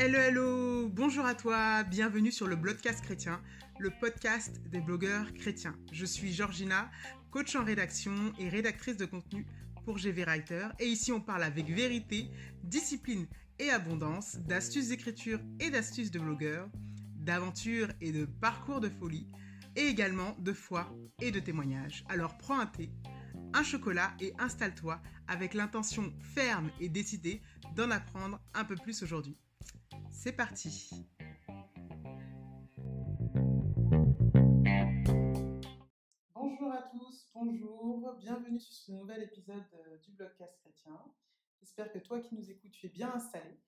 Hello, hello, bonjour à toi, bienvenue sur le Blogcast chrétien, le podcast des blogueurs chrétiens. Je suis Georgina, coach en rédaction et rédactrice de contenu pour GV Writer. Et ici, on parle avec vérité, discipline et abondance, d'astuces d'écriture et d'astuces de blogueurs, d'aventures et de parcours de folie, et également de foi et de témoignages. Alors prends un thé, un chocolat et installe-toi avec l'intention ferme et décidée d'en apprendre un peu plus aujourd'hui. C'est parti Bonjour à tous, bonjour, bienvenue sur ce nouvel épisode euh, du Blogcast chrétien. J'espère que toi qui nous écoutes, tu es bien installé.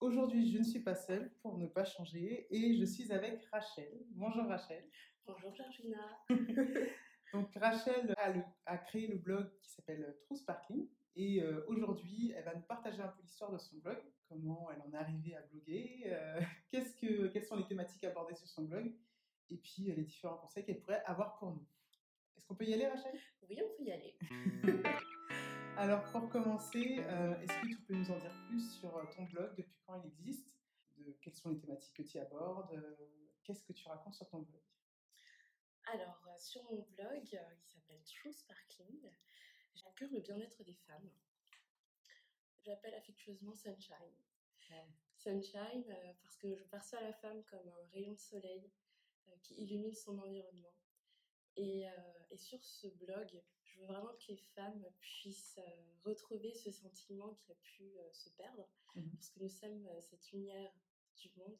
Aujourd'hui, je ne suis pas seule pour ne pas changer et je suis avec Rachel. Bonjour Rachel. Bonjour Georgina. Donc Rachel a, créé le blog qui s'appelle True Sparkling et euh, aujourd'hui elle va nous partager un peu l'histoire de son blog, comment elle en est arrivée à bloguer, euh, qu'est-ce que, quelles sont les thématiques abordées sur son blog. Et puis euh, les différents conseils qu'elle pourrait avoir pour nous. Est-ce qu'on peut y aller Rachel? Oui, on peut y aller. Alors pour commencer, est-ce que tu peux nous en dire plus sur ton blog, depuis quand il existe, de, quelles sont les thématiques que tu abordes, qu'est-ce que tu racontes sur ton blog? Alors, euh, sur mon blog euh, qui s'appelle True Sparkling, j'accueille le bien-être des femmes. J'appelle affectueusement Sunshine. Sunshine euh, parce que je perçois la femme comme un rayon de soleil qui illumine son environnement. Et, sur ce blog, je veux vraiment que les femmes puissent retrouver ce sentiment qui a pu se perdre, mmh parce que nous sommes cette lumière du monde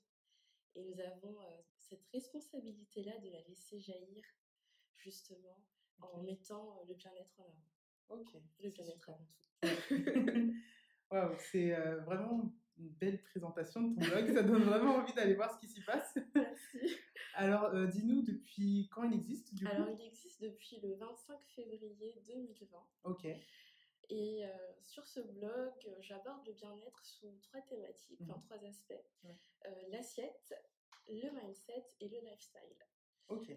et nous avons cette responsabilité-là de la laisser jaillir, justement, en mettant le bien-être en avant. Ok. Le bien-être avant tout. Waouh, c'est vraiment une belle présentation de ton blog. Ça donne vraiment envie d'aller voir ce qui s'y passe. Merci. Alors, dis-nous, depuis quand il existe du Alors, il existe depuis le 25 février 2020. Ok. Et sur ce blog, j'aborde le bien-être sous trois thématiques, enfin mmh trois aspects. L'assiette, le mindset et le lifestyle.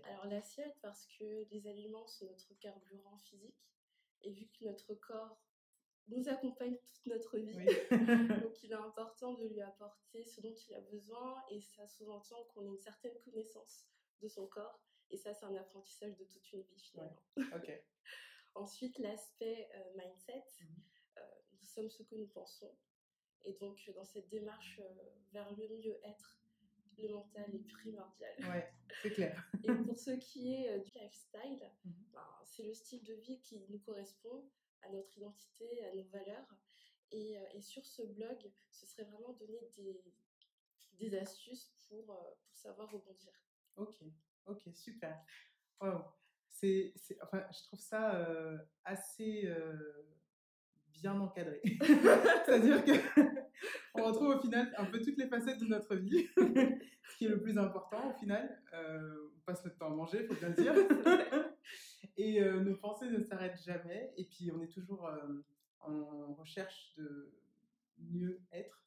Alors l'assiette, parce que les aliments sont notre carburant physique, et vu que notre corps nous accompagne toute notre vie, donc il est important de lui apporter ce dont il a besoin, et ça sous-entend qu'on ait une certaine connaissance de son corps, et ça c'est un apprentissage de toute une vie finalement. Ensuite, l'aspect euh, mindset, mmh euh, nous sommes ce que nous pensons, et donc dans cette démarche euh, vers le mieux-être, le mental est primordial. Ouais, c'est clair. Et pour ce qui est euh, du lifestyle, mhm. ben, c'est le style de vie qui nous correspond à notre identité, à nos valeurs. Et, euh, et sur ce blog, ce serait vraiment donner des, des astuces pour, euh, pour savoir rebondir. Ok, ok, super. Wow. C'est, enfin, je trouve ça assez bien encadré. C'est-à-dire que on retrouve au final un peu toutes les facettes de notre vie, ce qui est le plus important au final. Euh, on passe notre temps à manger, il faut bien le dire. et euh, nos pensées ne s'arrêtent jamais. Et puis on est toujours euh, en recherche de mieux être.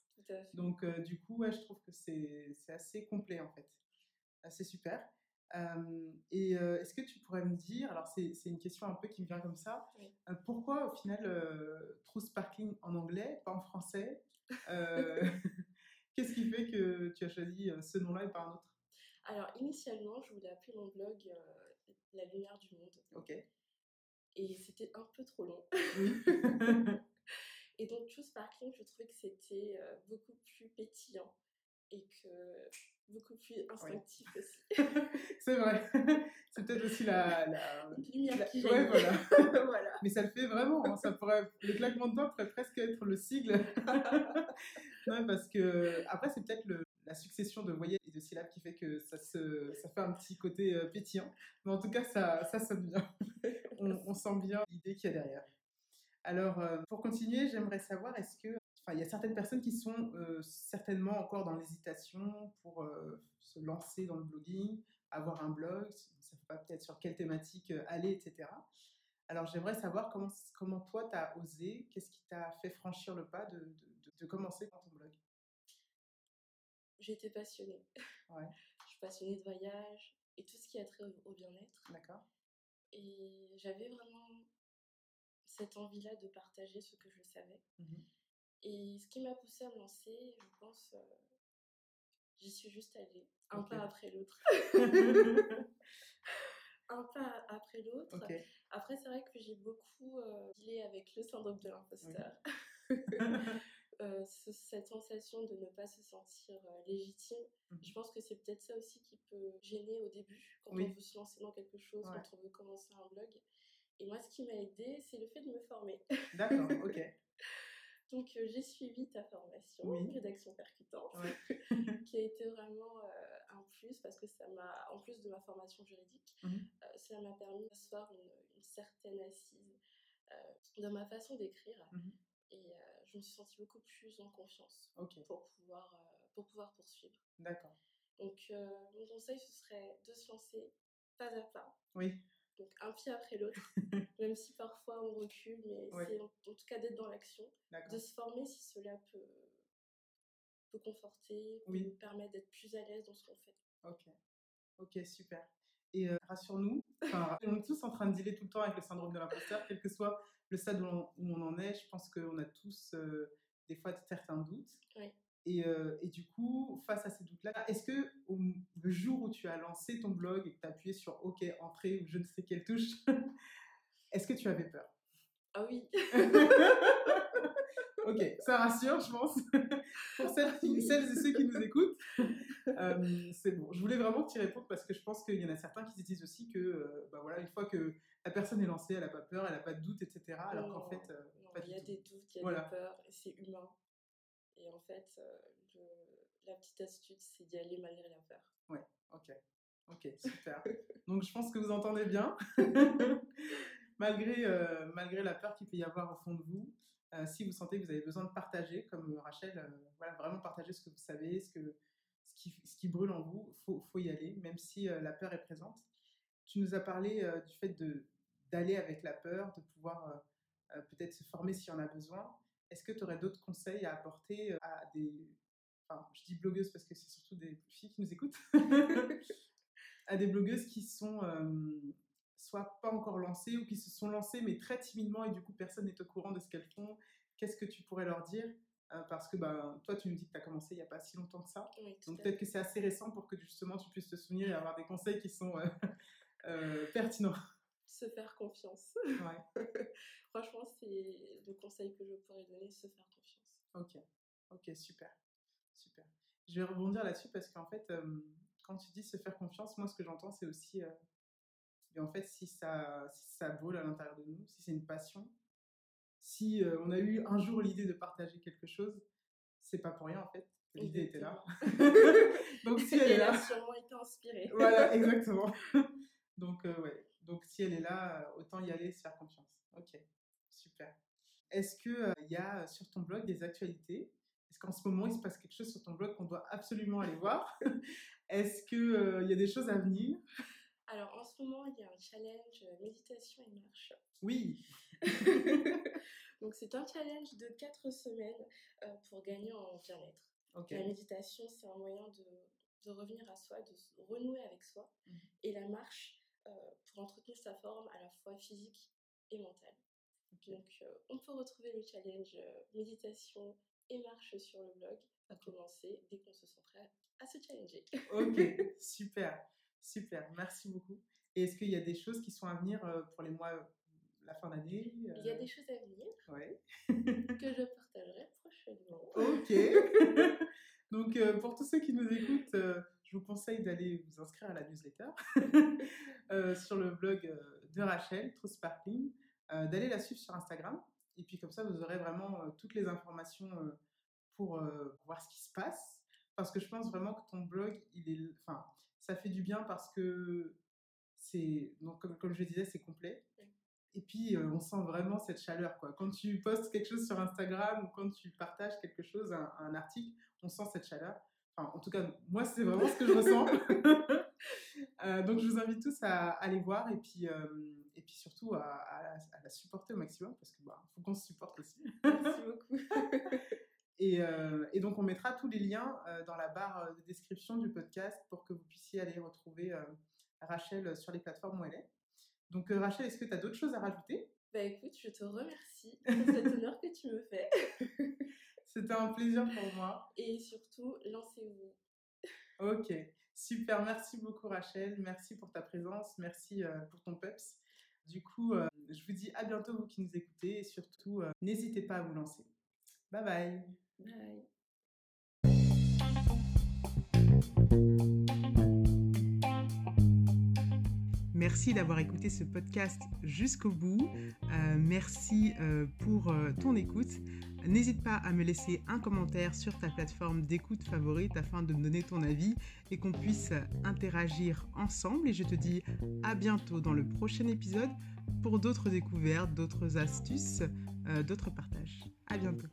Donc du coup, je trouve que c'est assez complet en fait. C'est super et est-ce que tu pourrais me dire, alors c'est une question un peu qui me vient comme ça, pourquoi au final True Sparkling en anglais, pas en français Qu'est-ce qui fait que tu as choisi ce nom-là et pas un autre? Alors initialement, je voulais appeler mon blog La lumière du monde. Ok. Et c'était un peu trop long. et donc True Sparkling, je trouvais que c'était beaucoup plus pétillant et que beaucoup plus instinctif aussi. c'est vrai. C'est peut-être aussi la, la... lumière qui ouais, voilà. voilà. Mais ça le fait vraiment. Hein. Ça pourrait, le claquement de doigts pourrait presque être le sigle. non, parce que après c'est peut-être la succession de voyelles et de syllabes qui fait que ça, se, ça fait un petit côté euh, pétillant. Mais en tout cas, ça, ça sonne bien. on, on sent bien l'idée qu'il y a derrière. Alors, euh, pour continuer, j'aimerais savoir, est-ce que il y a certaines personnes qui sont euh, certainement encore dans l'hésitation pour euh, se lancer dans le blogging, avoir un blog, ne savent pas peut-être sur quelle thématique euh, aller, etc. Alors j'aimerais savoir comment, comment toi tu as osé, qu'est-ce qui t'a fait franchir le pas de, de, de, commencer dans ton blog? J'étais passionnée. Ouais. Je suis passionnée de voyage et tout ce qui a trait au, bien-être. D'accord. Et j'avais vraiment cette envie-là de partager ce que je savais. Mmh et ce qui m'a poussée à me lancer, je pense, euh, j'y suis juste allée, un pas après l'autre. un pas après l'autre. Après, c'est vrai que j'ai beaucoup euh, dealé avec le syndrome de l'imposteur. Euh, cette sensation de ne pas se sentir euh, légitime, mmh je pense que c'est peut-être ça aussi qui peut gêner au début quand on veut se lancer dans quelque chose, quand on veut commencer un blog. Et moi, ce qui m'a aidé, c'est le fait de me former. D'accord, ok. Donc, euh, j'ai suivi ta formation, rédaction percutante, qui a été vraiment un plus parce que ça m'a, en plus de ma formation juridique, mmh ça m'a permis d'asseoir une, une, certaine assise dans ma façon d'écrire. Mmh et je me suis sentie beaucoup plus en confiance pour, pouvoir, euh, pour pouvoir poursuivre. D'accord. Donc, euh, mon conseil, ce serait de se lancer pas à pas. Oui. Donc, un pied après l'autre, même si parfois on recule, mais c'est en, tout cas d'être dans l'action, de se former si cela peut, peut conforter, peut nous permettre d'être plus à l'aise dans ce qu'on fait. Ok, ok, super. Et euh, rassure-nous, on est tous en train de dealer tout le temps avec le syndrome de l'imposteur, quel que soit le stade où on, en est, je pense qu'on a tous euh, des fois certains doutes. Et, euh, et, du coup, face à ces doutes-là, est-ce que le jour où tu as lancé ton blog et que tu as appuyé sur OK, entrée ou je ne sais quelle touche, est-ce que tu avais peur? Ah oui Ok, ça rassure, je pense, pour celles, celles, et ceux qui nous écoutent. Euh, c'est bon. Je voulais vraiment que tu répondes parce que je pense qu'il y en a certains qui se disent aussi que, bah voilà, une fois que la personne est lancée, elle n'a pas peur, elle n'a pas de doute, etc. Alors qu'en fait, euh, il y a des doutes, il y a des peurs, et c'est humain. Et en fait, euh, la petite astuce, c'est d'y aller malgré la peur. Ouais, ok. Ok, super. Donc je pense que vous entendez bien. malgré, euh, malgré la peur qu'il peut y avoir au fond de vous, si vous sentez que vous avez besoin de partager, comme Rachel, voilà, vraiment partager ce que vous savez, ce, que, ce, qui, ce qui brûle en vous, il faut, faut, y aller, même si la peur est présente. Tu nous as parlé euh, du fait d'aller avec la peur, de pouvoir euh, euh, peut-être se former s'il y en a besoin. Est-ce que tu aurais d'autres conseils à apporter à des, enfin, je dis blogueuses parce que c'est surtout des filles qui nous écoutent, à des blogueuses qui sont soit pas encore lancées ou qui se sont lancées mais très timidement et du coup personne n'est au courant de ce qu'elles font. Qu'est-ce que tu pourrais leur dire parce que bah, toi, tu nous dis que tu as commencé il n'y a pas si longtemps que ça. Donc peut-être que c'est assez récent pour que justement tu puisses te souvenir et avoir des conseils qui sont euh, pertinent. Se faire confiance. Franchement, c'est le conseil que je pourrais donner, se faire confiance. Ok, ok, super, super. Je vais rebondir là-dessus parce qu'en fait, euh, quand tu dis se faire confiance, moi, ce que j'entends, c'est aussi, euh, en fait, si ça, si ça brûle à l'intérieur de nous, si c'est une passion, si on a eu un jour l'idée de partager quelque chose, c'est pas pour rien en fait. L'idée était là. Donc si elle est là, a sûrement été inspirée. voilà, exactement. Donc, euh, ouais. Si elle est là, euh, autant y aller, se faire confiance. Ok, super. Est-ce qu'il il euh, y a sur ton blog des actualités? Est-ce qu'en ce moment, il se passe quelque chose sur ton blog qu'on doit absolument aller voir? Est-ce qu'il il y a des choses à venir? Alors, en ce moment, il y a un challenge méditation et marche. Oui Donc, c'est un challenge de 4 semaines pour gagner en bien-être. La méditation, c'est un moyen de, de, revenir à soi, de renouer avec soi. Mmh. Et la marche, euh, pour entretenir sa forme à la fois physique et mentale. Donc, euh, on peut retrouver le challenge euh, méditation et marche sur le blog à commencer dès qu'on se sent prêt à se challenger. ok, super, super, merci beaucoup. Et est-ce qu'il y a des choses qui sont à venir pour les mois, la fin d'année Il y a des choses à venir ouais. que je partagerai prochainement. Ok. Donc, pour tous ceux qui nous écoutent, je vous conseille d'aller vous inscrire à la newsletter euh, sur le blog euh, de Rachel, True Sparkling, euh, d'aller la suivre sur Instagram. Et puis comme ça, vous aurez vraiment toutes les informations pour voir ce qui se passe. Parce que je pense vraiment que ton blog, il est, enfin, ça fait du bien parce que c'est, donc comme, comme je disais, c'est complet. Et puis, on sent vraiment cette chaleur. Quoi. Quand tu postes quelque chose sur Instagram ou quand tu partages quelque chose, un article, on sent cette chaleur en tout cas, moi, c'est vraiment ce que je ressens. Euh, donc, je vous invite tous à, aller voir et puis, euh, et puis surtout à, la supporter au maximum parce qu'il bah, faut qu'on se supporte aussi. Merci beaucoup. et, euh, et, donc, on mettra tous les liens dans la barre de description du podcast pour que vous puissiez aller retrouver Rachel sur les plateformes où elle est. Donc, Rachel, est-ce que tu as d'autres choses à rajouter? Bah écoute, je te remercie pour cet honneur que tu me fais. C'était un plaisir pour moi. Et surtout, lancez-vous. Ok, super. Merci beaucoup Rachel. Merci pour ta présence. Merci pour ton peps. Du coup, je vous dis à bientôt vous qui nous écoutez et surtout, n'hésitez pas à vous lancer. Bye bye. Bye. Merci d'avoir écouté ce podcast jusqu'au bout. Euh, merci euh, pour euh, ton écoute. N'hésite pas à me laisser un commentaire sur ta plateforme d'écoute favorite afin de me donner ton avis et qu'on puisse interagir ensemble. Et je te dis à bientôt dans le prochain épisode pour d'autres découvertes, d'autres astuces, d'autres partages. À bientôt.